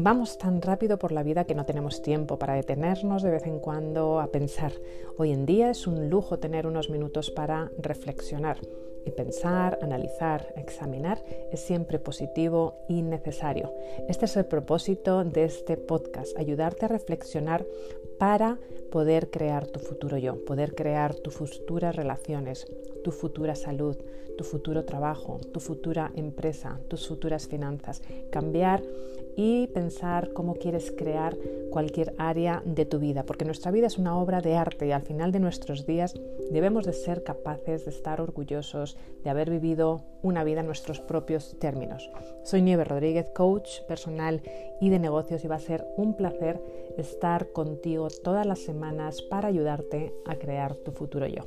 Vamos tan rápido por la vida que no tenemos tiempo para detenernos de vez en cuando a pensar. Hoy en día es un lujo tener unos minutos para reflexionar. Y pensar, analizar, examinar es siempre positivo y necesario. Este es el propósito de este podcast, ayudarte a reflexionar para poder crear tu futuro yo, poder crear tus futuras relaciones, tu futura salud, tu futuro trabajo, tu futura empresa, tus futuras finanzas. Cambiar y pensar cómo quieres crear cualquier área de tu vida, porque nuestra vida es una obra de arte y al final de nuestros días debemos de ser capaces de estar orgullosos de haber vivido una vida en nuestros propios términos. Soy Nieve Rodríguez, coach personal y de negocios y va a ser un placer estar contigo todas las semanas para ayudarte a crear tu futuro yo.